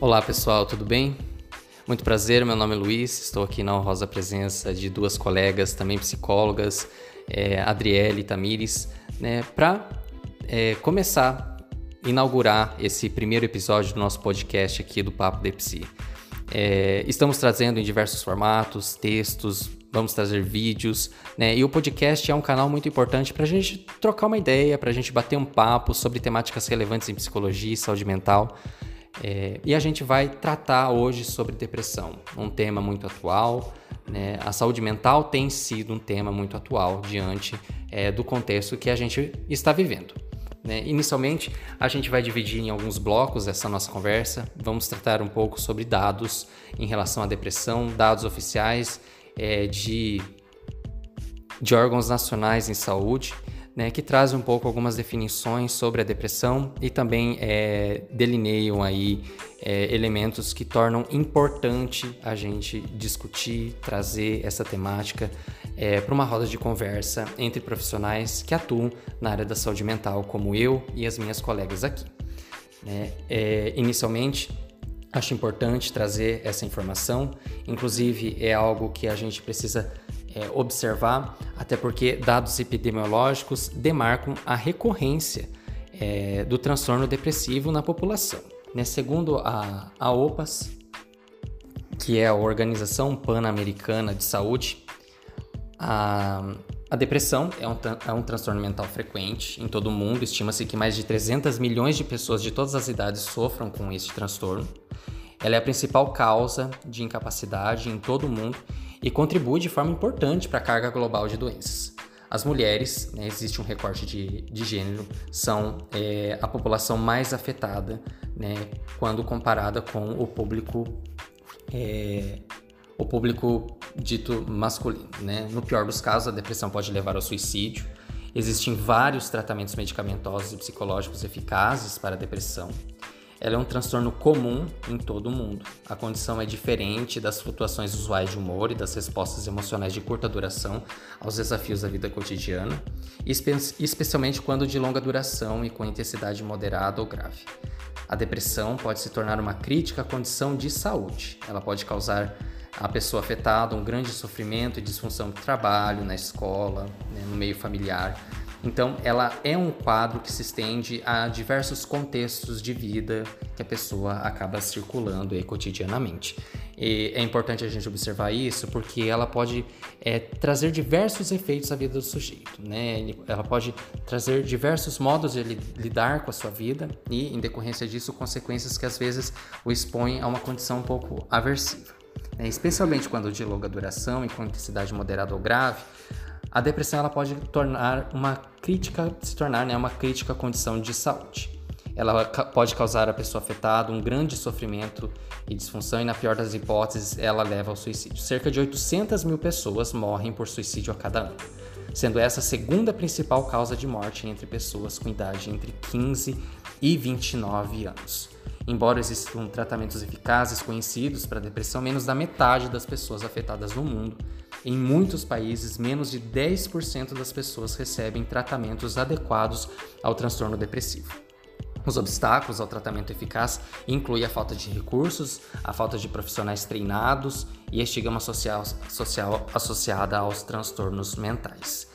Olá pessoal, tudo bem? Muito prazer, meu nome é Luiz, estou aqui na honrosa presença de duas colegas, também psicólogas, é, Adriele e Tamires, né, para é, começar, inaugurar esse primeiro episódio do nosso podcast aqui do Papo de Psi. É, estamos trazendo em diversos formatos, textos, vamos trazer vídeos, né? E o podcast é um canal muito importante para a gente trocar uma ideia, para a gente bater um papo sobre temáticas relevantes em psicologia e saúde mental. É, e a gente vai tratar hoje sobre depressão, um tema muito atual. Né? A saúde mental tem sido um tema muito atual diante é, do contexto que a gente está vivendo. Né? Inicialmente, a gente vai dividir em alguns blocos essa nossa conversa. Vamos tratar um pouco sobre dados em relação à depressão, dados oficiais é, de, de órgãos nacionais em saúde né, que traz um pouco algumas definições sobre a depressão e também é, delineiam aí é, elementos que tornam importante a gente discutir, trazer essa temática é, para uma roda de conversa entre profissionais que atuam na área da saúde mental, como eu e as minhas colegas aqui. Né? É, inicialmente, acho importante trazer essa informação, inclusive é algo que a gente precisa é, observar, até porque dados epidemiológicos demarcam a recorrência é, do transtorno depressivo na população. Né? Segundo a, a OPAS, que é a Organização Pan-Americana de Saúde, a, a depressão é um, é um transtorno mental frequente em todo o mundo. Estima-se que mais de 300 milhões de pessoas de todas as idades sofram com este transtorno. Ela é a principal causa de incapacidade em todo o mundo e contribui de forma importante para a carga global de doenças. As mulheres, né, existe um recorte de, de gênero, são é, a população mais afetada né, quando comparada com o público, é, o público dito masculino. Né? No pior dos casos, a depressão pode levar ao suicídio. Existem vários tratamentos medicamentosos e psicológicos eficazes para a depressão. Ela é um transtorno comum em todo o mundo. A condição é diferente das flutuações usuais de humor e das respostas emocionais de curta duração aos desafios da vida cotidiana, espe especialmente quando de longa duração e com intensidade moderada ou grave. A depressão pode se tornar uma crítica condição de saúde. Ela pode causar à pessoa afetada um grande sofrimento e disfunção no trabalho, na escola, né, no meio familiar, então, ela é um quadro que se estende a diversos contextos de vida que a pessoa acaba circulando aí, cotidianamente. E é importante a gente observar isso porque ela pode é, trazer diversos efeitos à vida do sujeito, né? Ela pode trazer diversos modos de lidar com a sua vida e, em decorrência disso, consequências que às vezes o expõem a uma condição um pouco aversiva. Né? Especialmente quando de longa duração e com intensidade moderada ou grave, a depressão ela pode tornar uma crítica, se tornar né, uma crítica condição de saúde. Ela pode causar à pessoa afetada um grande sofrimento e disfunção e, na pior das hipóteses, ela leva ao suicídio. Cerca de 800 mil pessoas morrem por suicídio a cada ano, sendo essa a segunda principal causa de morte entre pessoas com idade entre 15 e 29 anos. Embora existam tratamentos eficazes conhecidos para a depressão, menos da metade das pessoas afetadas no mundo em muitos países, menos de 10% das pessoas recebem tratamentos adequados ao transtorno depressivo. Os obstáculos ao tratamento eficaz incluem a falta de recursos, a falta de profissionais treinados e a estigma social, social associada aos transtornos mentais.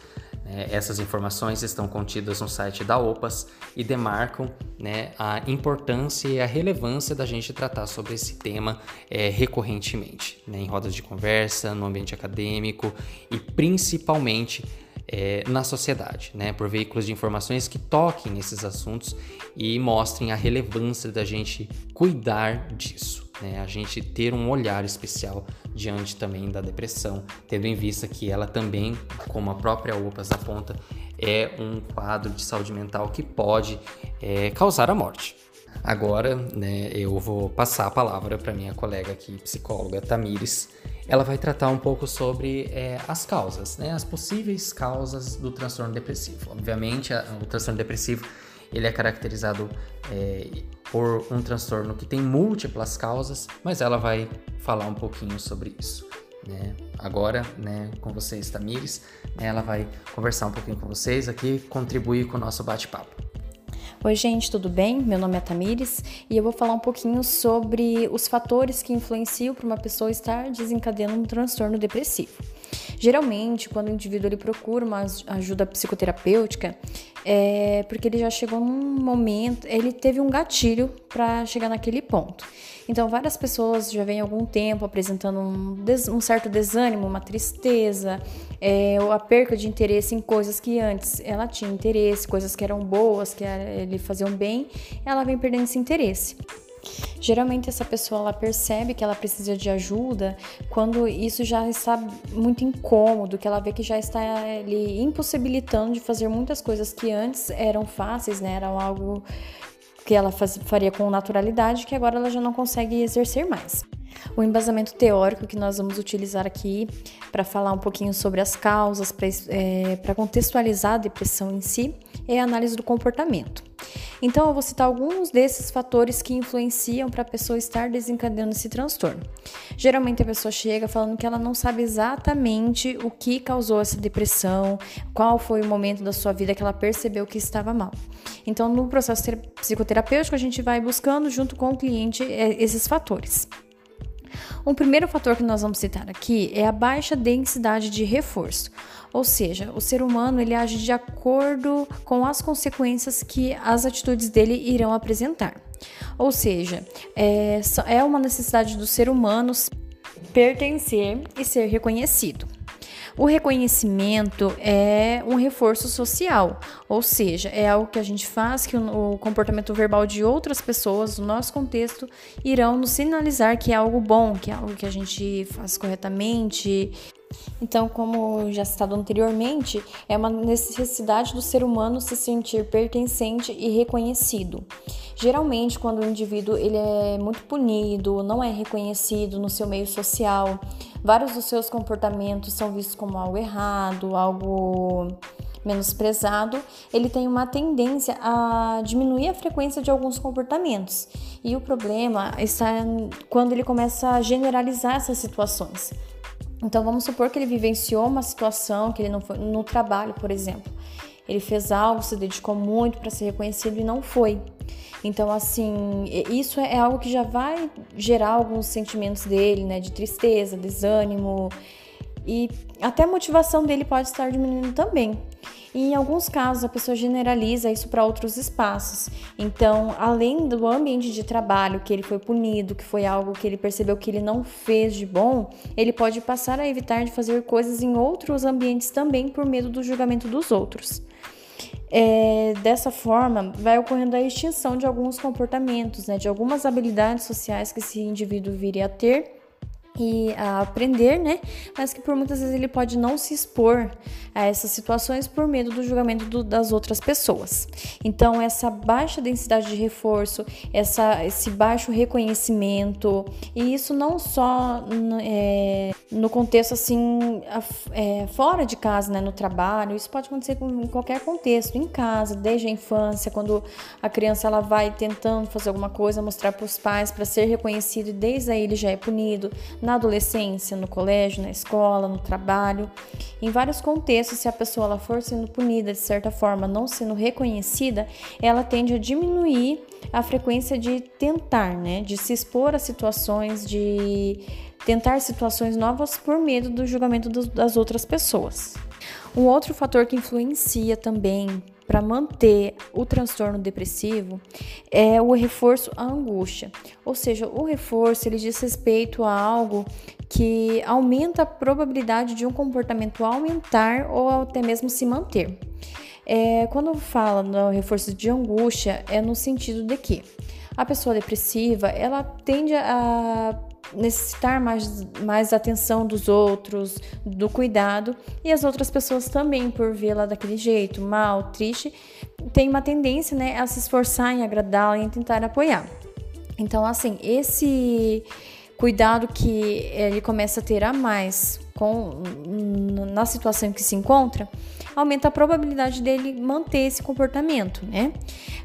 É, essas informações estão contidas no site da OPAS e demarcam né, a importância e a relevância da gente tratar sobre esse tema é, recorrentemente, né, em rodas de conversa, no ambiente acadêmico e principalmente é, na sociedade, né, por veículos de informações que toquem nesses assuntos e mostrem a relevância da gente cuidar disso né? A gente ter um olhar especial diante também da depressão, tendo em vista que ela também, como a própria OPAS aponta, é um quadro de saúde mental que pode é, causar a morte. Agora, né, eu vou passar a palavra para minha colega aqui, psicóloga Tamires. Ela vai tratar um pouco sobre é, as causas, né, as possíveis causas do transtorno depressivo. Obviamente, a, o transtorno depressivo ele é caracterizado é, por um transtorno que tem múltiplas causas, mas ela vai falar um pouquinho sobre isso. Né? Agora, né, com vocês, Tamires, né, ela vai conversar um pouquinho com vocês aqui, contribuir com o nosso bate-papo. Oi, gente, tudo bem? Meu nome é Tamires e eu vou falar um pouquinho sobre os fatores que influenciam para uma pessoa estar desencadeando um transtorno depressivo. Geralmente, quando o indivíduo ele procura uma ajuda psicoterapêutica, é porque ele já chegou num momento, ele teve um gatilho para chegar naquele ponto. Então, várias pessoas já vêm algum tempo apresentando um, um certo desânimo, uma tristeza, é, a perca de interesse em coisas que antes ela tinha interesse, coisas que eram boas, que lhe faziam bem, ela vem perdendo esse interesse. Geralmente essa pessoa ela percebe que ela precisa de ajuda quando isso já está muito incômodo, que ela vê que já está lhe impossibilitando de fazer muitas coisas que antes eram fáceis, né? Eram algo que ela faz, faria com naturalidade, que agora ela já não consegue exercer mais. O embasamento teórico que nós vamos utilizar aqui para falar um pouquinho sobre as causas, para é, contextualizar a depressão em si, é a análise do comportamento. Então, eu vou citar alguns desses fatores que influenciam para a pessoa estar desencadeando esse transtorno. Geralmente, a pessoa chega falando que ela não sabe exatamente o que causou essa depressão, qual foi o momento da sua vida que ela percebeu que estava mal. Então, no processo psicoterapêutico, a gente vai buscando, junto com o cliente, é, esses fatores. Um primeiro fator que nós vamos citar aqui é a baixa densidade de reforço, ou seja, o ser humano ele age de acordo com as consequências que as atitudes dele irão apresentar. Ou seja, é, é uma necessidade do ser humano pertencer e ser reconhecido. O reconhecimento é um reforço social, ou seja, é algo que a gente faz que o, comportamento verbal de outras pessoas, no nosso contexto, irão nos sinalizar que é algo bom, que é algo que a gente faz corretamente então, como já citado anteriormente, é uma necessidade do ser humano se sentir pertencente e reconhecido. Geralmente, quando o indivíduo ele é muito punido, não é reconhecido no seu meio social, vários dos seus comportamentos são vistos como algo errado, algo menosprezado, ele tem uma tendência a diminuir a frequência de alguns comportamentos. E o problema está quando ele começa a generalizar essas situações. Então vamos supor que ele vivenciou uma situação que ele não foi no trabalho, por exemplo. Ele fez algo, se dedicou muito para ser reconhecido e não foi. Então, assim, isso é algo que já vai gerar alguns sentimentos dele, né? De tristeza, desânimo. E até a motivação dele pode estar diminuindo também. E em alguns casos a pessoa generaliza isso para outros espaços. Então, além do ambiente de trabalho que ele foi punido, que foi algo que ele percebeu que ele não fez de bom, ele pode passar a evitar de fazer coisas em outros ambientes também por medo do julgamento dos outros. É, dessa forma, vai ocorrendo a extinção de alguns comportamentos, né, de algumas habilidades sociais que esse indivíduo viria a ter e a aprender, né? Mas que por muitas vezes ele pode não se expor a essas situações por medo do julgamento do, das outras pessoas. Então, essa baixa densidade de reforço, essa, esse baixo reconhecimento, e isso não só é, no contexto assim, é, fora de casa, né? No trabalho, isso pode acontecer em qualquer contexto, em casa, desde a infância, quando a criança ela vai tentando fazer alguma coisa, mostrar para os pais para ser reconhecido e desde aí ele já é punido na adolescência, no colégio, na escola, no trabalho. Em vários contextos, se a pessoa ela for sendo punida de certa forma, não sendo reconhecida, ela tende a diminuir a frequência de tentar, né, de se expor a situações, de tentar situações novas por medo do julgamento das outras pessoas. Um outro fator que influencia também para manter o transtorno depressivo é o reforço à angústia. Ou seja, o reforço ele diz respeito a algo que aumenta a probabilidade de um comportamento aumentar ou até mesmo se manter. É, quando fala no reforço de angústia, é no sentido de que a pessoa depressiva ela tende a necessitar mais, mais atenção dos outros, do cuidado, e as outras pessoas também, por vê-la daquele jeito, mal, triste, tem uma tendência né, a se esforçar em agradá-la e tentar apoiar. Então, assim, esse cuidado que ele começa a ter a mais com, na situação em que se encontra, aumenta a probabilidade dele manter esse comportamento, né?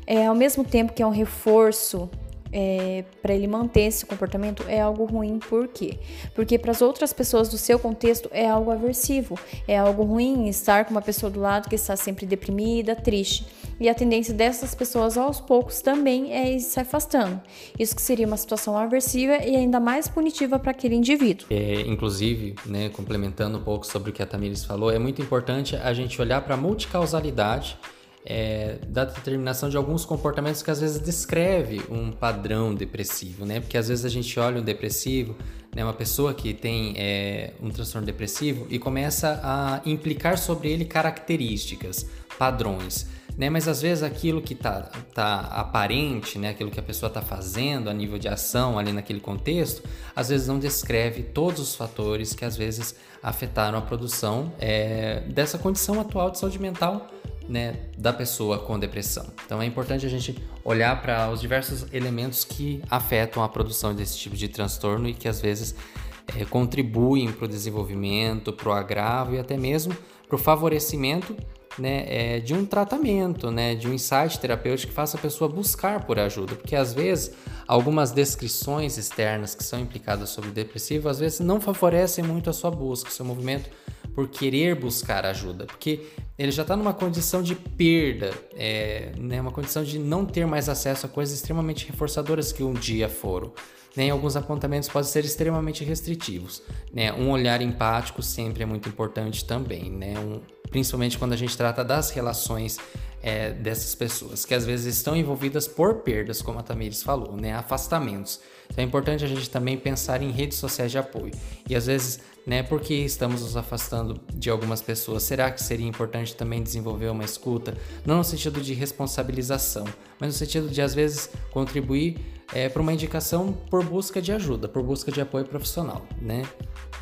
É, ao mesmo tempo que é um reforço é, para ele manter esse comportamento é algo ruim, por quê? Porque para as outras pessoas do seu contexto é algo aversivo, é algo ruim estar com uma pessoa do lado que está sempre deprimida, triste. E a tendência dessas pessoas aos poucos também é ir se afastando. Isso que seria uma situação aversiva e ainda mais punitiva para aquele indivíduo. É, inclusive, né, complementando um pouco sobre o que a Tamires falou, é muito importante a gente olhar para a multicausalidade é, da determinação de alguns comportamentos que às vezes descreve um padrão depressivo, né? Porque às vezes a gente olha um depressivo, né, uma pessoa que tem é, um transtorno depressivo e começa a implicar sobre ele características, padrões. Né? Mas às vezes aquilo que está tá aparente, né? aquilo que a pessoa está fazendo a nível de ação ali naquele contexto, às vezes não descreve todos os fatores que às vezes afetaram a produção é, dessa condição atual de saúde mental né, da pessoa com depressão. Então é importante a gente olhar para os diversos elementos que afetam a produção desse tipo de transtorno e que às vezes é, contribuem para o desenvolvimento, para o agravo e até mesmo para o favorecimento né, é, de um tratamento, né, de um insight terapêutico que faça a pessoa buscar por ajuda, porque às vezes algumas descrições externas que são implicadas sobre o depressivo às vezes não favorecem muito a sua busca, o seu movimento por querer buscar ajuda, porque ele já está numa condição de perda, é, né, uma condição de não ter mais acesso a coisas extremamente reforçadoras que um dia foram. Né, alguns apontamentos podem ser extremamente restritivos. Né? Um olhar empático sempre é muito importante também, né? um, principalmente quando a gente trata das relações é, dessas pessoas, que às vezes estão envolvidas por perdas, como a Tamires falou, né? afastamentos. Então é importante a gente também pensar em redes sociais de apoio. E às vezes né? Porque estamos nos afastando de algumas pessoas. Será que seria importante também desenvolver uma escuta, não no sentido de responsabilização, mas no sentido de às vezes contribuir é, para uma indicação por busca de ajuda, por busca de apoio profissional, né?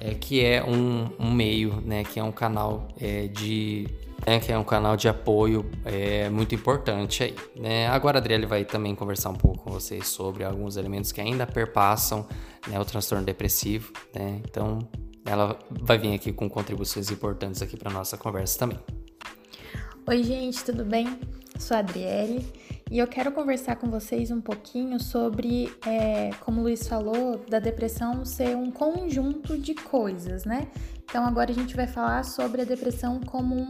É, que é um, um meio, né? Que é um canal é, de né, que é um canal de apoio é, muito importante aí. Né? Agora a Adriele vai também conversar um pouco com vocês sobre alguns elementos que ainda perpassam né, o transtorno depressivo. Né? Então, ela vai vir aqui com contribuições importantes aqui para nossa conversa também. Oi, gente, tudo bem? Sou a Adriele e eu quero conversar com vocês um pouquinho sobre, é, como o Luiz falou, da depressão ser um conjunto de coisas, né? Então agora a gente vai falar sobre a depressão como um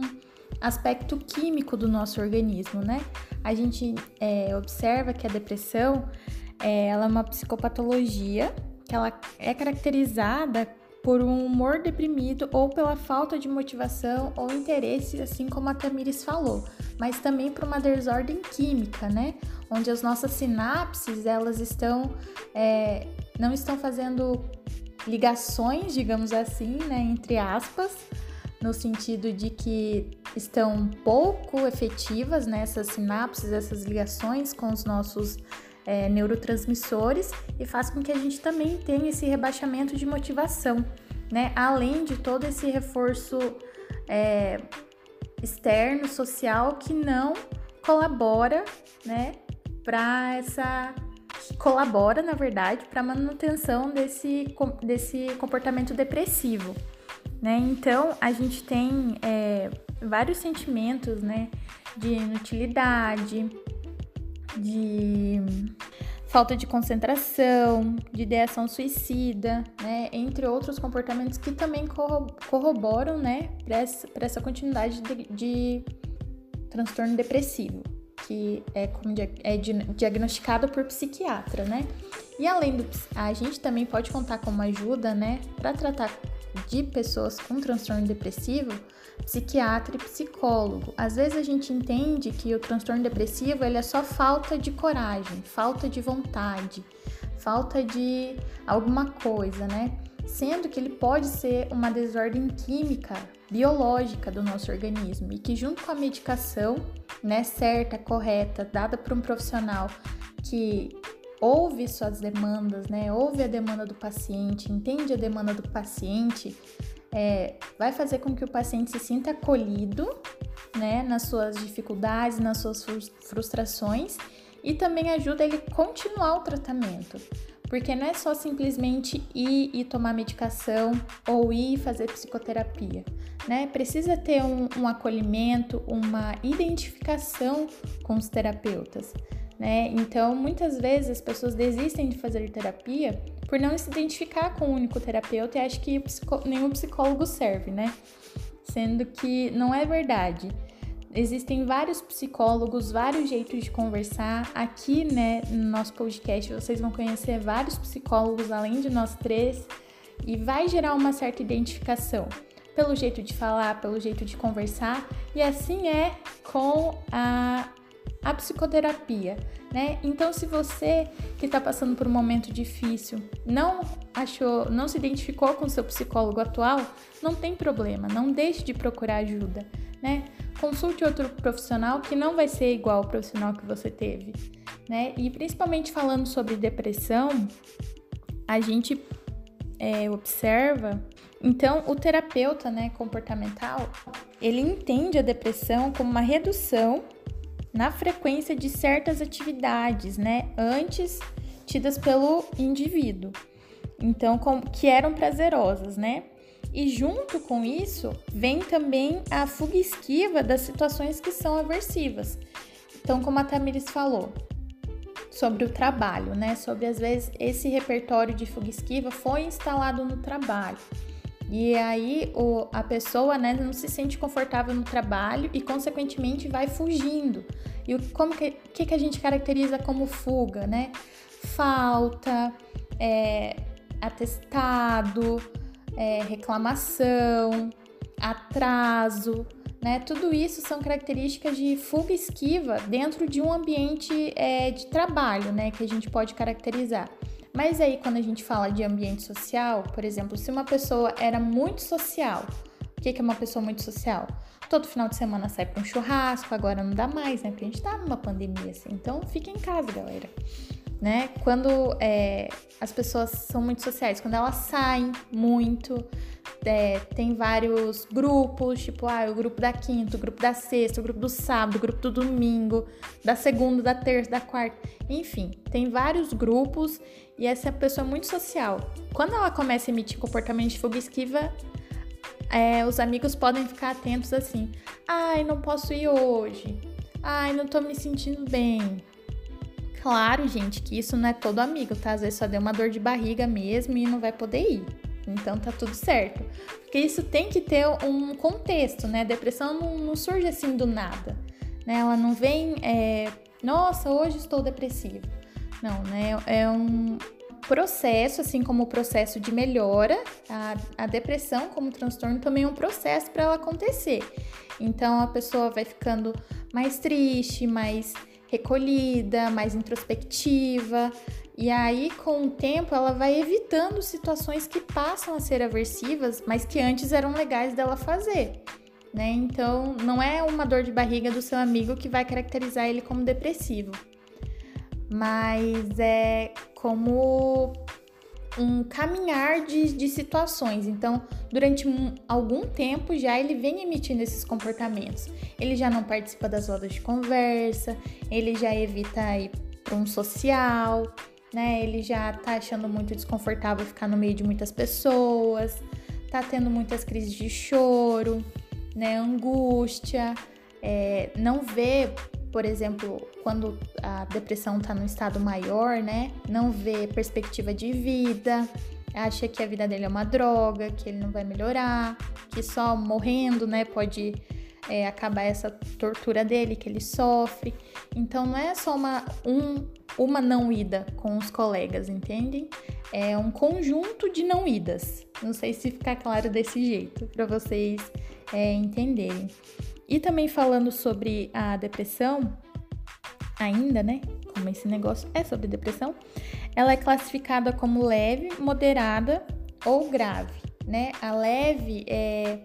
aspecto químico do nosso organismo, né? A gente é, observa que a depressão é, ela é uma psicopatologia que ela é caracterizada por um humor deprimido ou pela falta de motivação ou interesse, assim como a Tamires falou, mas também por uma desordem química, né? Onde as nossas sinapses elas estão é, não estão fazendo ligações, digamos assim, né, entre aspas, no sentido de que estão pouco efetivas nessas né, sinapses, essas ligações com os nossos é, neurotransmissores e faz com que a gente também tenha esse rebaixamento de motivação, né? Além de todo esse reforço é, externo, social, que não colabora, né, para essa colabora, na verdade, para a manutenção desse, desse comportamento depressivo, né? Então, a gente tem é, vários sentimentos, né, de inutilidade, de falta de concentração, de ideação suicida, né, entre outros comportamentos que também corroboram, né, para essa, essa, continuidade de, de, transtorno depressivo, que é, como, é diagnosticado por psiquiatra, né. E além do, a gente também pode contar com uma ajuda, né, para tratar de pessoas com transtorno depressivo, psiquiatra e psicólogo. Às vezes a gente entende que o transtorno depressivo ele é só falta de coragem, falta de vontade, falta de alguma coisa, né? Sendo que ele pode ser uma desordem química, biológica do nosso organismo e que junto com a medicação, né, certa, correta, dada por um profissional que ouve suas demandas, né, ouve a demanda do paciente, entende a demanda do paciente, é, vai fazer com que o paciente se sinta acolhido, né, nas suas dificuldades, nas suas frustrações e também ajuda ele a continuar o tratamento. Porque não é só simplesmente ir e tomar medicação ou ir fazer psicoterapia, né? Precisa ter um, um acolhimento, uma identificação com os terapeutas, né? Então, muitas vezes as pessoas desistem de fazer terapia por não se identificar com o único terapeuta e acham que nenhum psicólogo serve, né? Sendo que não é verdade. Existem vários psicólogos, vários jeitos de conversar. Aqui, né, no nosso podcast, vocês vão conhecer vários psicólogos além de nós três e vai gerar uma certa identificação pelo jeito de falar, pelo jeito de conversar, e assim é com a a psicoterapia, né? Então, se você que está passando por um momento difícil não achou, não se identificou com seu psicólogo atual, não tem problema, não deixe de procurar ajuda, né? Consulte outro profissional que não vai ser igual ao profissional que você teve, né? E principalmente falando sobre depressão, a gente é, observa. Então, o terapeuta, né, comportamental, ele entende a depressão como uma redução na frequência de certas atividades, né, antes tidas pelo indivíduo. Então, com, que eram prazerosas, né? E junto com isso, vem também a fuga esquiva das situações que são aversivas. Então, como a Tamires falou, sobre o trabalho, né? Sobre às vezes esse repertório de fuga esquiva foi instalado no trabalho. E aí o, a pessoa né, não se sente confortável no trabalho e, consequentemente, vai fugindo. E o como que, que, que a gente caracteriza como fuga, né? Falta, é, atestado, é, reclamação, atraso, né? Tudo isso são características de fuga esquiva dentro de um ambiente é, de trabalho, né? Que a gente pode caracterizar. Mas aí, quando a gente fala de ambiente social, por exemplo, se uma pessoa era muito social, o que é uma pessoa muito social? Todo final de semana sai para um churrasco, agora não dá mais, né? Porque a gente tá numa pandemia, assim. Então, fica em casa, galera. Né? Quando é, as pessoas são muito sociais, quando elas saem muito, é, tem vários grupos, tipo, ah, o grupo da quinta, o grupo da sexta, o grupo do sábado, o grupo do domingo, da segunda, da terça, da quarta, enfim, tem vários grupos e essa pessoa é muito social. Quando ela começa a emitir comportamento de fuga esquiva, é, os amigos podem ficar atentos assim: ai, não posso ir hoje, ai, não tô me sentindo bem. Claro, gente, que isso não é todo amigo, tá? Às vezes só deu uma dor de barriga mesmo e não vai poder ir. Então tá tudo certo. Porque isso tem que ter um contexto, né? A depressão não, não surge assim do nada. Né? Ela não vem, é, nossa, hoje estou depressiva. Não, né? É um processo, assim como o processo de melhora, a, a depressão como transtorno também é um processo para ela acontecer. Então a pessoa vai ficando mais triste, mais recolhida, mais introspectiva, e aí, com o tempo, ela vai evitando situações que passam a ser aversivas, mas que antes eram legais dela fazer. Né? Então, não é uma dor de barriga do seu amigo que vai caracterizar ele como depressivo, mas é como um caminhar de, de situações. Então, durante um, algum tempo já ele vem emitindo esses comportamentos. Ele já não participa das rodas de conversa, ele já evita ir para um social, né? Ele já tá achando muito desconfortável ficar no meio de muitas pessoas, tá tendo muitas crises de choro, né? Angústia, é, não vê, por exemplo, quando a depressão tá no estado maior, né? Não vê perspectiva de vida, acha que a vida dele é uma droga, que ele não vai melhorar, que só morrendo, né, pode é, acabar essa tortura dele que ele sofre. Então não é só uma, um, uma não ida com os colegas, entendem? É um conjunto de não idas. Não sei se ficar claro desse jeito para vocês é, entenderem. E também falando sobre a depressão, ainda, né? Como esse negócio é sobre depressão, ela é classificada como leve, moderada ou grave, né? A leve é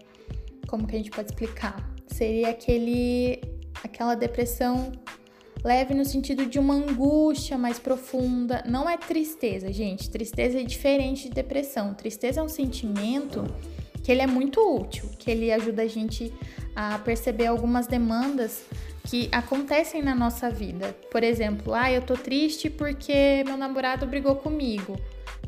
como que a gente pode explicar? Seria aquele aquela depressão leve no sentido de uma angústia mais profunda. Não é tristeza, gente. Tristeza é diferente de depressão. Tristeza é um sentimento que ele é muito útil, que ele ajuda a gente a perceber algumas demandas que acontecem na nossa vida. Por exemplo, ah, eu tô triste porque meu namorado brigou comigo,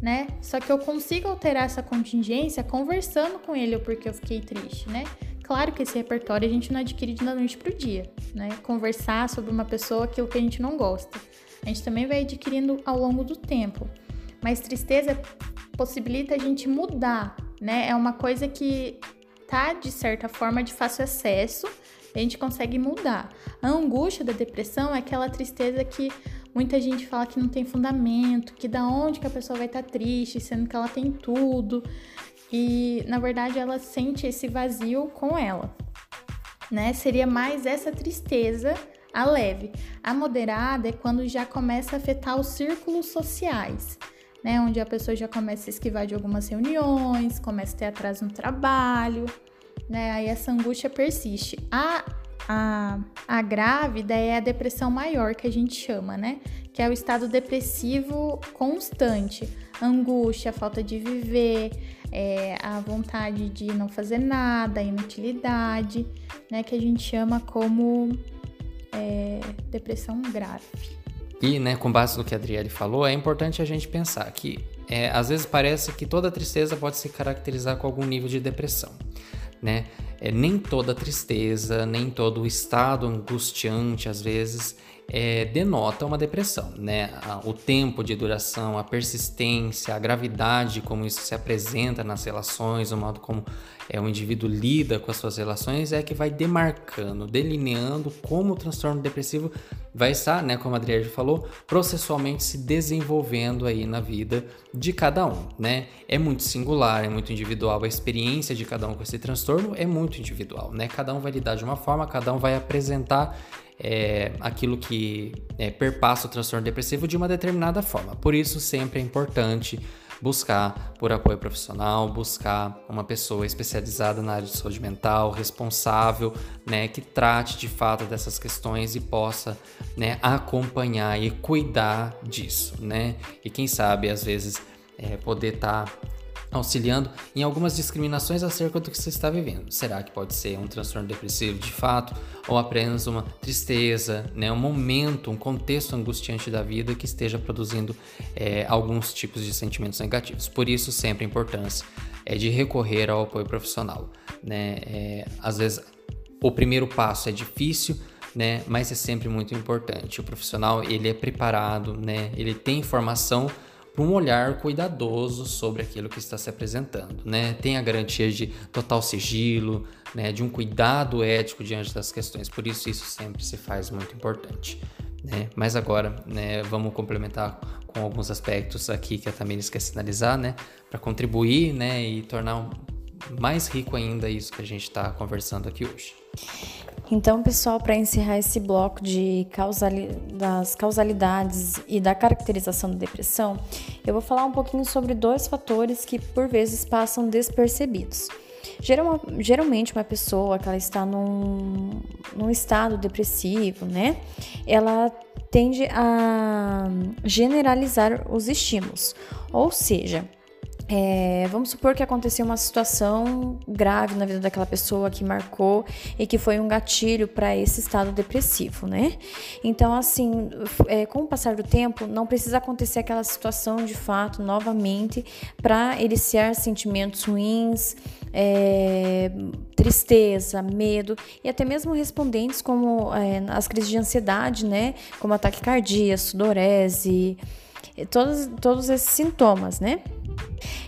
né? Só que eu consigo alterar essa contingência conversando com ele o porquê eu fiquei triste, né? claro que esse repertório a gente não adquire de noite para o dia, né? Conversar sobre uma pessoa aquilo que a gente não gosta. A gente também vai adquirindo ao longo do tempo. Mas tristeza possibilita a gente mudar, né? É uma coisa que tá de certa forma de fácil acesso, a gente consegue mudar. A angústia da depressão é aquela tristeza que muita gente fala que não tem fundamento, que da onde que a pessoa vai estar tá triste, sendo que ela tem tudo. E na verdade ela sente esse vazio com ela. Né? Seria mais essa tristeza a leve. A moderada é quando já começa a afetar os círculos sociais, né? Onde a pessoa já começa a esquivar de algumas reuniões, começa a ter atraso no trabalho, né? Aí essa angústia persiste. A, a, a grávida é a depressão maior que a gente chama, né? Que é o estado depressivo constante. Angústia, falta de viver, é, a vontade de não fazer nada, inutilidade, né? Que a gente chama como é, depressão grave. E, né, com base no que a Adriele falou, é importante a gente pensar que é, às vezes parece que toda tristeza pode se caracterizar com algum nível de depressão, né? É, nem toda tristeza, nem todo estado angustiante, às vezes, é, denota uma depressão, né? O tempo de duração, a persistência, a gravidade como isso se apresenta nas relações, o modo como é, o indivíduo lida com as suas relações é que vai demarcando, delineando como o transtorno depressivo vai estar, né, como a Adriane falou, processualmente se desenvolvendo aí na vida de cada um, né? É muito singular, é muito individual, a experiência de cada um com esse transtorno é muito individual, né? Cada um vai lidar de uma forma, cada um vai apresentar é, aquilo que é, perpassa o transtorno depressivo de uma determinada forma. Por isso, sempre é importante buscar por apoio profissional, buscar uma pessoa especializada na área de saúde mental, responsável, né, que trate de fato dessas questões e possa, né, acompanhar e cuidar disso, né? E quem sabe às vezes é, poder estar tá auxiliando em algumas discriminações acerca do que você está vivendo. Será que pode ser um transtorno depressivo de fato ou apenas uma tristeza, né, um momento, um contexto angustiante da vida que esteja produzindo é, alguns tipos de sentimentos negativos? Por isso, sempre a importância é de recorrer ao apoio profissional. Né? É, às vezes, o primeiro passo é difícil, né, mas é sempre muito importante. O profissional ele é preparado, né, ele tem informação para um olhar cuidadoso sobre aquilo que está se apresentando, né? Tem a garantia de total sigilo, né? De um cuidado ético diante das questões. Por isso isso sempre se faz muito importante, né? Mas agora, né? Vamos complementar com alguns aspectos aqui que a Tamires quer sinalizar, né? Para contribuir, né? E tornar mais rico ainda isso que a gente está conversando aqui hoje. Então, pessoal, para encerrar esse bloco de causali das causalidades e da caracterização da depressão, eu vou falar um pouquinho sobre dois fatores que por vezes passam despercebidos. Geral, geralmente, uma pessoa que ela está num, num estado depressivo, né? Ela tende a generalizar os estímulos, ou seja, é, vamos supor que aconteceu uma situação grave na vida daquela pessoa que marcou e que foi um gatilho para esse estado depressivo, né? Então, assim, é, com o passar do tempo, não precisa acontecer aquela situação de fato novamente para iniciar sentimentos ruins, é, tristeza, medo e até mesmo respondentes como é, as crises de ansiedade, né? Como ataque cardíaco, sudorese, todos, todos esses sintomas, né?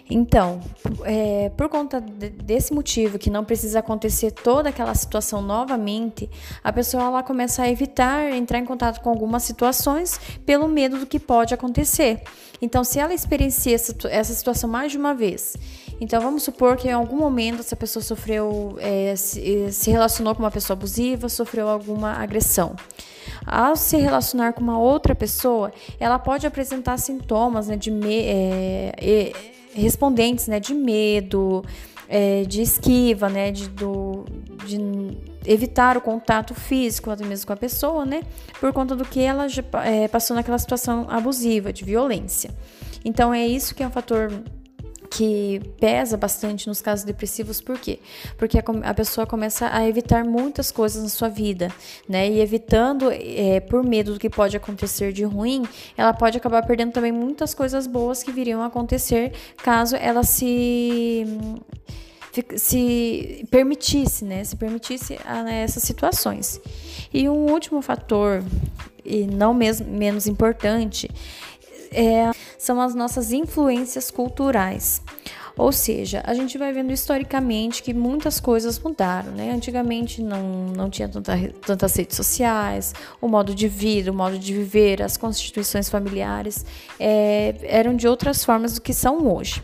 Então, é, por conta de, desse motivo, que não precisa acontecer toda aquela situação novamente, a pessoa ela começa a evitar entrar em contato com algumas situações pelo medo do que pode acontecer. Então, se ela experiencia essa, essa situação mais de uma vez, então vamos supor que em algum momento essa pessoa sofreu, é, se, se relacionou com uma pessoa abusiva, sofreu alguma agressão. Ao se relacionar com uma outra pessoa, ela pode apresentar sintomas né, de me, é, respondentes né, de medo, é, de esquiva, né, de, do, de evitar o contato físico até mesmo com a pessoa, né, por conta do que ela já, é, passou naquela situação abusiva, de violência. Então é isso que é um fator que pesa bastante nos casos depressivos, por quê? Porque a, a, pessoa começa a evitar muitas coisas na sua vida, né? E evitando é, por medo do que pode acontecer de ruim, ela pode acabar perdendo também muitas coisas boas que viriam a acontecer caso ela se se permitisse, né? Se permitisse a, essas situações. E um último fator, e não mesmo, menos importante, é, são as nossas influências culturais. Ou seja, a gente vai vendo historicamente que muitas coisas mudaram, né? Antigamente não, não tinha tanta, tantas redes sociais, o modo de vida, o modo de viver, as constituições familiares é, eram de outras formas do que são hoje.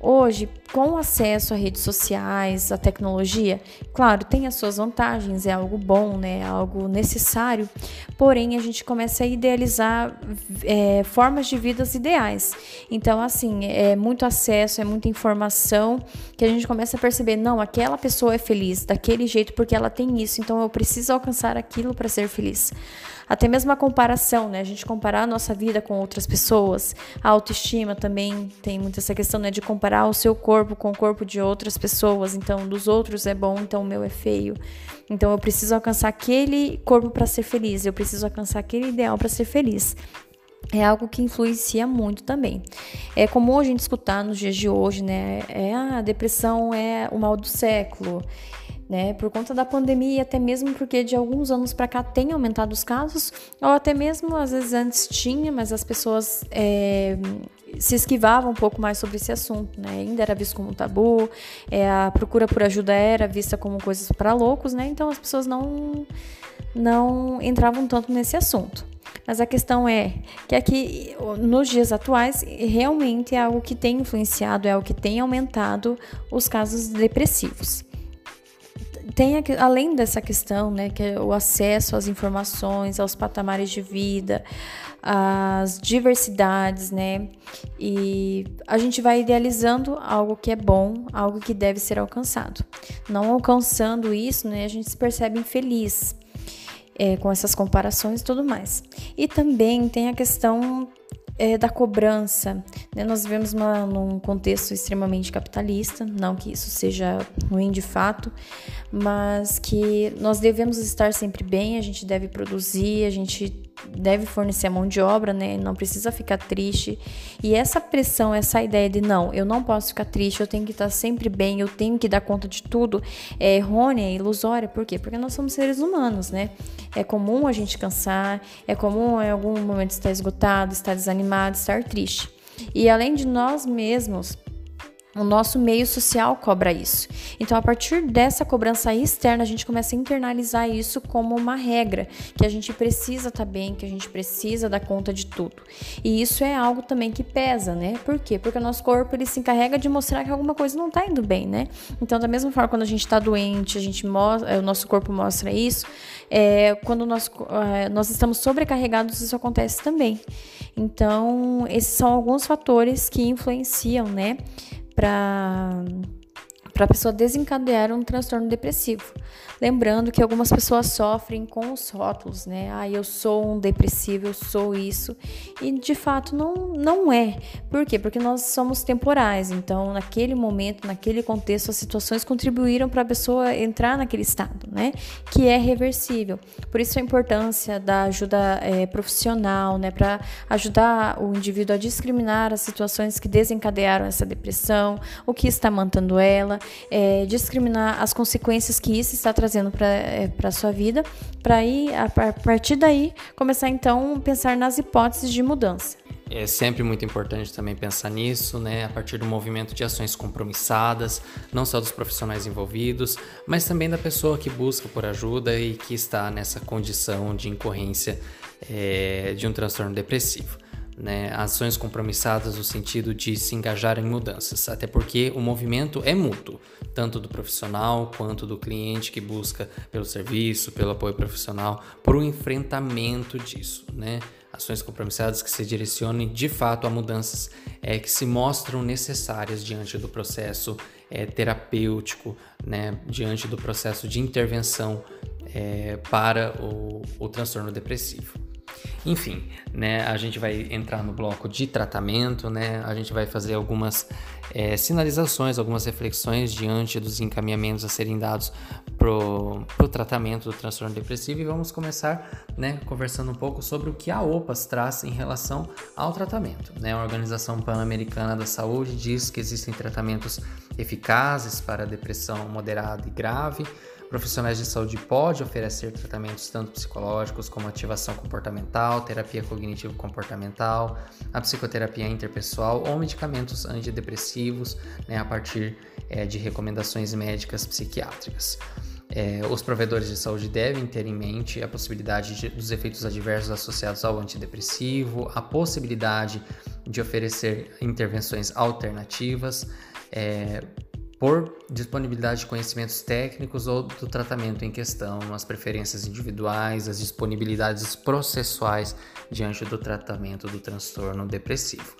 Hoje, com acesso a redes sociais, a tecnologia, claro, tem as suas vantagens, é algo bom, né? É algo necessário, porém a gente começa a idealizar é, formas de vidas ideais. Então, assim, é muito acesso, é muita informação que a gente começa a perceber, não, aquela pessoa é feliz daquele jeito porque ela tem isso, então eu preciso alcançar aquilo para ser feliz. Até mesmo a comparação, né? A gente comparar a nossa vida com outras pessoas. A autoestima também tem muito essa questão, né? De comparar o seu corpo com o corpo de outras pessoas. Então, dos outros é bom, então o meu é feio. Então, eu preciso alcançar aquele corpo para ser feliz. Eu preciso alcançar aquele ideal para ser feliz é algo que influencia muito também. É comum a gente escutar nos dias de hoje, né? É ah, a depressão é o mal do século né? Por conta da pandemia, até mesmo porque de alguns anos para cá tem aumentado os casos, ou até mesmo às vezes antes tinha, mas as pessoas é, se esquivavam um pouco mais sobre esse assunto, né? Ainda era visto como um tabu, é, a procura por ajuda era vista como coisas para loucos, né? Então as pessoas não não entravam tanto nesse assunto. Mas a questão é que aqui, nos dias atuais, realmente é algo que tem influenciado, é algo que tem aumentado os casos depressivos tem além dessa questão, né, que é o acesso às informações, aos patamares de vida, às diversidades, né? E a gente vai idealizando algo que é bom, algo que deve ser alcançado. Não alcançando isso, né, a gente se percebe infeliz é, com essas comparações e tudo mais. E também tem a questão é, da cobrança. Né? Nós vivemos uma, num contexto extremamente capitalista, não que isso seja ruim de fato, mas que nós devemos estar sempre bem, a gente deve produzir, a gente deve fornecer a mão de obra, né? Não precisa ficar triste. E essa pressão, essa ideia de não, eu não posso ficar triste, eu tenho que estar sempre bem, eu tenho que dar conta de tudo, é errônea, é ilusória. Por quê? Porque nós somos seres humanos, né? É comum a gente cansar, é comum em algum momento estar esgotado, estar desanimado, estar triste. E além de nós mesmos o nosso meio social cobra isso. Então, a partir dessa cobrança externa, a gente começa a internalizar isso como uma regra, que a gente precisa estar tá bem, que a gente precisa dar conta de tudo. E isso é algo também que pesa, né? Por quê? Porque o nosso corpo ele se encarrega de mostrar que alguma coisa não está indo bem, né? Então, da mesma forma, quando a gente está doente, a gente mostra, o nosso corpo mostra isso. É, quando nós, é, nós estamos sobrecarregados, isso acontece também. Então, esses são alguns fatores que influenciam, né? Para para a pessoa desencadear um transtorno depressivo. Lembrando que algumas pessoas sofrem com os rótulos, né? Ah, eu sou um depressivo, eu sou isso. E de fato não, não é. Por quê? Porque nós somos temporais. Então, naquele momento, naquele contexto, as situações contribuíram para a pessoa entrar naquele estado, né? Que é reversível. Por isso a importância da ajuda é, profissional, né? Para ajudar o indivíduo a discriminar as situações que desencadearam essa depressão, o que está mantendo ela, é, discriminar as consequências que isso está trazendo para é, a sua vida, para aí, a, a partir daí, começar então a pensar nas hipóteses de mudança. É sempre muito importante também pensar nisso, né? A partir do movimento de ações compromissadas, não só dos profissionais envolvidos, mas também da pessoa que busca por ajuda e que está nessa condição de incorrência é, de um transtorno depressivo né, ações compromissadas no sentido de se engajar em mudanças, até porque o movimento é mútuo, tanto do profissional quanto do cliente que busca pelo serviço, pelo apoio profissional, para o enfrentamento disso, né? Ações compromissadas que se direcionem de fato a mudanças é, que se mostram necessárias diante do processo é, terapêutico, né? diante do processo de intervenção é, para o, o transtorno depressivo. Enfim, né, a gente vai entrar no bloco de tratamento, né, a gente vai fazer algumas é, sinalizações, algumas reflexões diante dos encaminhamentos a serem dados para o tratamento do transtorno depressivo e vamos começar né, conversando um pouco sobre o que a OPAS traz em relação ao tratamento. Né? A Organização Pan-Americana da Saúde diz que existem tratamentos eficazes para depressão moderada e grave, Profissionais de saúde podem oferecer tratamentos tanto psicológicos como ativação comportamental, terapia cognitivo-comportamental, a psicoterapia interpessoal ou medicamentos antidepressivos né, a partir é, de recomendações médicas psiquiátricas. É, os provedores de saúde devem ter em mente a possibilidade de, dos efeitos adversos associados ao antidepressivo, a possibilidade de oferecer intervenções alternativas, é, por disponibilidade de conhecimentos técnicos ou do tratamento em questão, as preferências individuais, as disponibilidades processuais diante do tratamento do transtorno depressivo.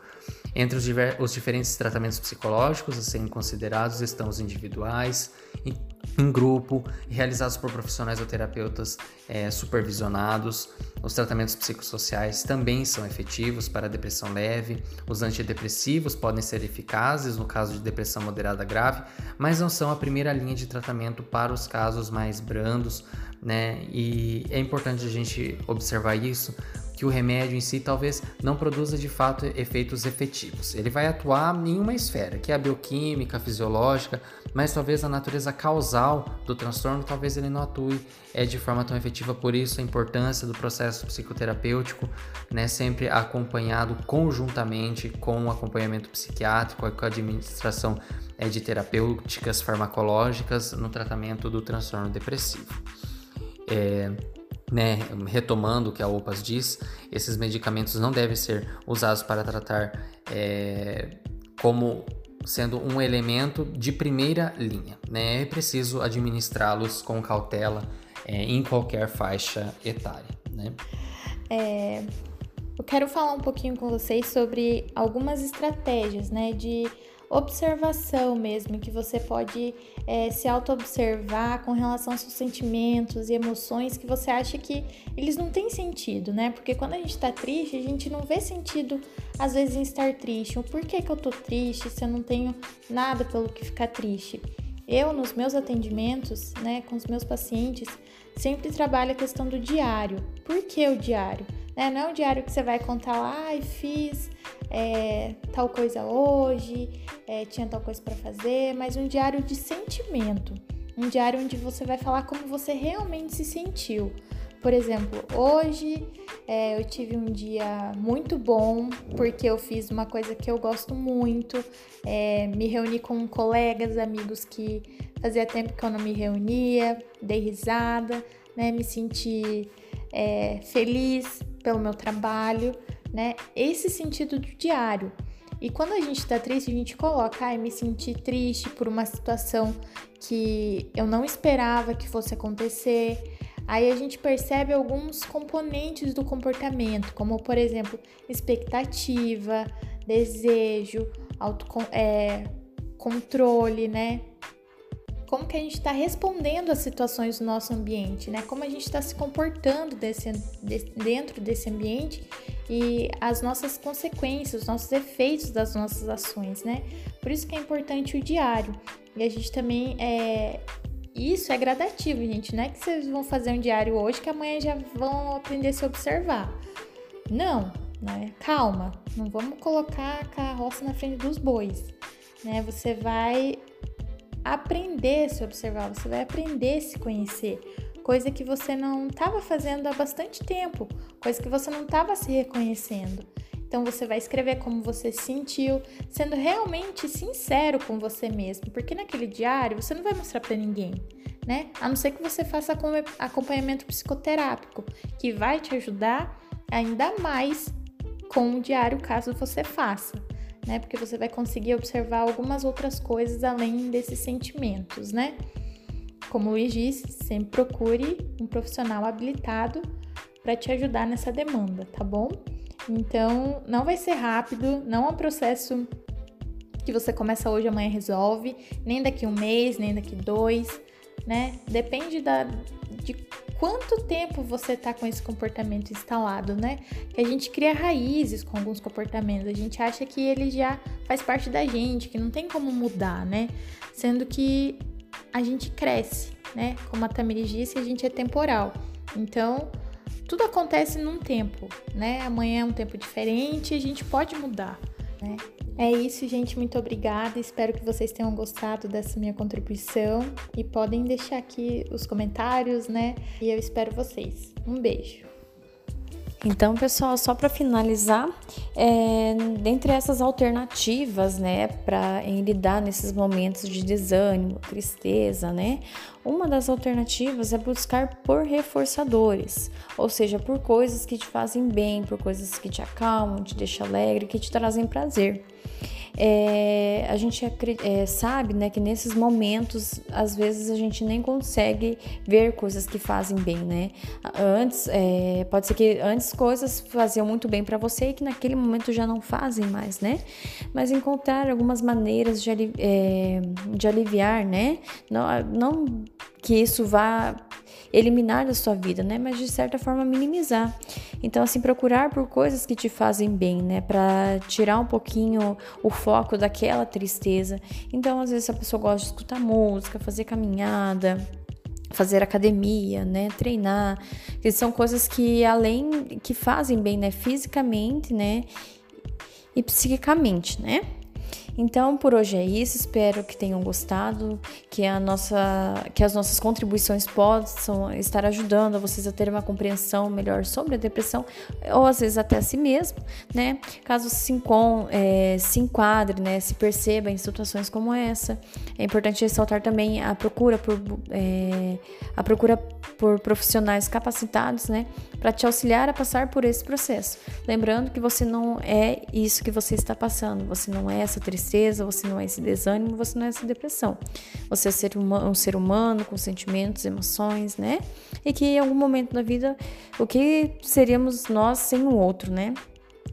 Entre os, os diferentes tratamentos psicológicos a serem considerados estão os individuais, em grupo, realizados por profissionais ou terapeutas é, supervisionados. Os tratamentos psicossociais também são efetivos para depressão leve. Os antidepressivos podem ser eficazes no caso de depressão moderada grave, mas não são a primeira linha de tratamento para os casos mais brandos, né? E é importante a gente observar isso, que o remédio em si talvez não produza de fato efeitos efetivos. Ele vai atuar em uma esfera, que é a bioquímica, a fisiológica, mas talvez a natureza causal do transtorno, talvez ele não atue é, de forma tão efetiva. Por isso, a importância do processo psicoterapêutico, né, sempre acompanhado conjuntamente com o acompanhamento psiquiátrico, com a administração é, de terapêuticas farmacológicas no tratamento do transtorno depressivo. É, né, retomando o que a OPAS diz, esses medicamentos não devem ser usados para tratar é, como sendo um elemento de primeira linha. Né? É preciso administrá-los com cautela é, em qualquer faixa etária. Né? É, eu quero falar um pouquinho com vocês sobre algumas estratégias né, de observação mesmo, que você pode é, se auto-observar com relação aos seus sentimentos e emoções que você acha que eles não têm sentido, né? Porque quando a gente tá triste, a gente não vê sentido, às vezes, em estar triste. O porquê que eu tô triste se eu não tenho nada pelo que ficar triste? Eu, nos meus atendimentos, né, com os meus pacientes, sempre trabalho a questão do diário. Por que o diário? Né? Não é um diário que você vai contar lá, ai, fiz é, tal coisa hoje, é, tinha tal coisa para fazer, mas um diário de sentimento. Um diário onde você vai falar como você realmente se sentiu. Por exemplo, hoje é, eu tive um dia muito bom porque eu fiz uma coisa que eu gosto muito, é, me reuni com colegas, amigos que fazia tempo que eu não me reunia, dei risada, né, me senti é, feliz pelo meu trabalho, né? Esse sentido do diário. E quando a gente tá triste, a gente coloca, ai, me senti triste por uma situação que eu não esperava que fosse acontecer. Aí a gente percebe alguns componentes do comportamento, como por exemplo, expectativa, desejo, auto, é, controle, né? Como que a gente está respondendo às situações do nosso ambiente, né? Como a gente está se comportando desse, de, dentro desse ambiente e as nossas consequências, os nossos efeitos das nossas ações, né? Por isso que é importante o diário. E a gente também é isso é gradativo, gente. Não é que vocês vão fazer um diário hoje que amanhã já vão aprender a se observar. Não, né? Calma, não vamos colocar a carroça na frente dos bois, né? Você vai aprender a se observar, você vai aprender a se conhecer, coisa que você não estava fazendo há bastante tempo, coisa que você não estava se reconhecendo. Então você vai escrever como você se sentiu, sendo realmente sincero com você mesmo, porque naquele diário você não vai mostrar para ninguém, né? A não ser que você faça acompanhamento psicoterápico, que vai te ajudar ainda mais com o diário caso você faça né? Porque você vai conseguir observar algumas outras coisas além desses sentimentos, né? Como o Luiz disse, sempre procure um profissional habilitado para te ajudar nessa demanda, tá bom? Então, não vai ser rápido, não é um processo que você começa hoje, amanhã resolve, nem daqui um mês, nem daqui dois, né? Depende da, de quanto tempo você tá com esse comportamento instalado, né? Que a gente cria raízes com alguns comportamentos, a gente acha que ele já faz parte da gente, que não tem como mudar, né? Sendo que a gente cresce, né? Como a Tamiris disse, a gente é temporal. Então, tudo acontece num tempo, né? Amanhã é um tempo diferente, a gente pode mudar, né? É isso, gente. Muito obrigada. Espero que vocês tenham gostado dessa minha contribuição e podem deixar aqui os comentários, né? E eu espero vocês. Um beijo. Então, pessoal, só para finalizar, é, dentre essas alternativas, né, para lidar nesses momentos de desânimo, tristeza, né, uma das alternativas é buscar por reforçadores, ou seja, por coisas que te fazem bem, por coisas que te acalmam, te deixam alegre, que te trazem prazer é, a gente é, sabe né, que nesses momentos, às vezes, a gente nem consegue ver coisas que fazem bem, né? Antes, é, pode ser que antes coisas faziam muito bem para você e que naquele momento já não fazem mais, né? Mas encontrar algumas maneiras de, é, de aliviar, né? Não, não que isso vá eliminar da sua vida, né? Mas de certa forma minimizar. Então, assim, procurar por coisas que te fazem bem, né? Para tirar um pouquinho o foco daquela tristeza. Então, às vezes a pessoa gosta de escutar música, fazer caminhada, fazer academia, né, treinar, que são coisas que além que fazem bem, né, fisicamente, né, e psiquicamente, né? Então, por hoje é isso. Espero que tenham gostado, que, a nossa, que as nossas contribuições possam estar ajudando vocês a ter uma compreensão melhor sobre a depressão, ou às vezes até a si mesmo, né? Caso se, é, se enquadre, né? Se perceba em situações como essa. É importante ressaltar também a procura por, é, a procura por profissionais capacitados, né? Para te auxiliar a passar por esse processo. Lembrando que você não é isso que você está passando, você não é essa tristeza tristeza, você não é esse desânimo, você não é essa depressão. Você é ser um ser humano com sentimentos, emoções, né? E que em algum momento da vida, o que seríamos nós sem o outro, né?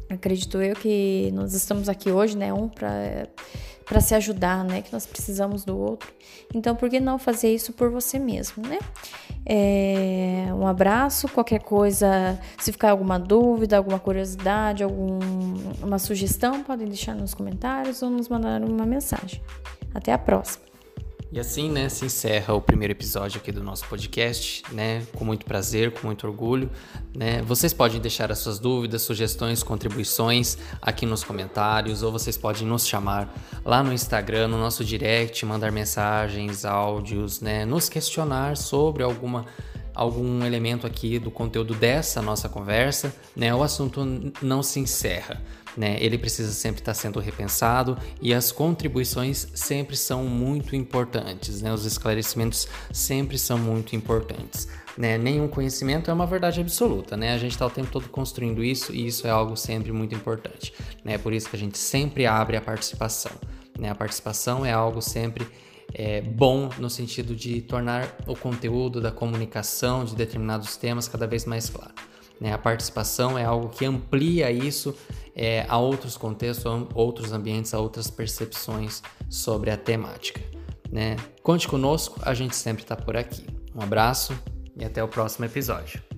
Acredito eu que nós estamos aqui hoje, né? Um para para se ajudar, né? Que nós precisamos do outro. Então, por que não fazer isso por você mesmo, né? É, um abraço, qualquer coisa, se ficar alguma dúvida, alguma curiosidade, alguma sugestão, podem deixar nos comentários ou nos mandar uma mensagem. Até a próxima! E assim, né, se encerra o primeiro episódio aqui do nosso podcast, né, com muito prazer, com muito orgulho, né. Vocês podem deixar as suas dúvidas, sugestões, contribuições aqui nos comentários, ou vocês podem nos chamar lá no Instagram, no nosso direct, mandar mensagens, áudios, né, nos questionar sobre alguma algum elemento aqui do conteúdo dessa nossa conversa, né? O assunto não se encerra né? Ele precisa sempre estar sendo repensado e as contribuições sempre são muito importantes, né? Os esclarecimentos sempre são muito importantes. Né? Nenhum conhecimento é uma verdade absoluta, né? A gente está o tempo todo construindo isso e isso é algo sempre muito importante, né? Por isso que a gente sempre abre a participação, né? A participação é algo sempre é, bom no sentido de tornar o conteúdo da comunicação de determinados temas cada vez mais claro. Né? A participação é algo que amplia isso é, a outros contextos, a outros ambientes, a outras percepções sobre a temática. Né? Conte conosco, a gente sempre está por aqui. Um abraço e até o próximo episódio.